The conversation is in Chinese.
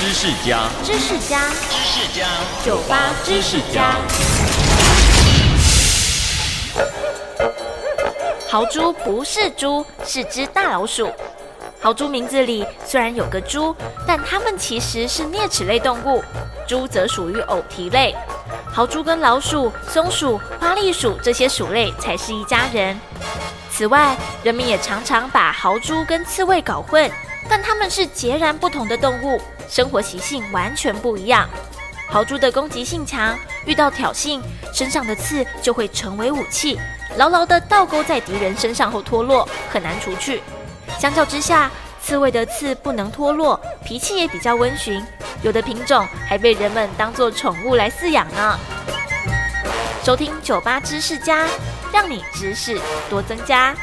知识家，知识家，知识家，酒吧知识家。豪猪不是猪，是只大老鼠。豪猪名字里虽然有个猪，但它们其实是啮齿类动物，猪则属于偶蹄类。豪猪跟老鼠、松鼠、花栗鼠这些鼠类才是一家人。此外，人们也常常把豪猪跟刺猬搞混，但它们是截然不同的动物，生活习性完全不一样。豪猪的攻击性强，遇到挑衅，身上的刺就会成为武器。牢牢地倒钩在敌人身上后脱落，很难除去。相较之下，刺猬的刺不能脱落，脾气也比较温驯，有的品种还被人们当作宠物来饲养呢。收听酒吧知识家，让你知识多增加。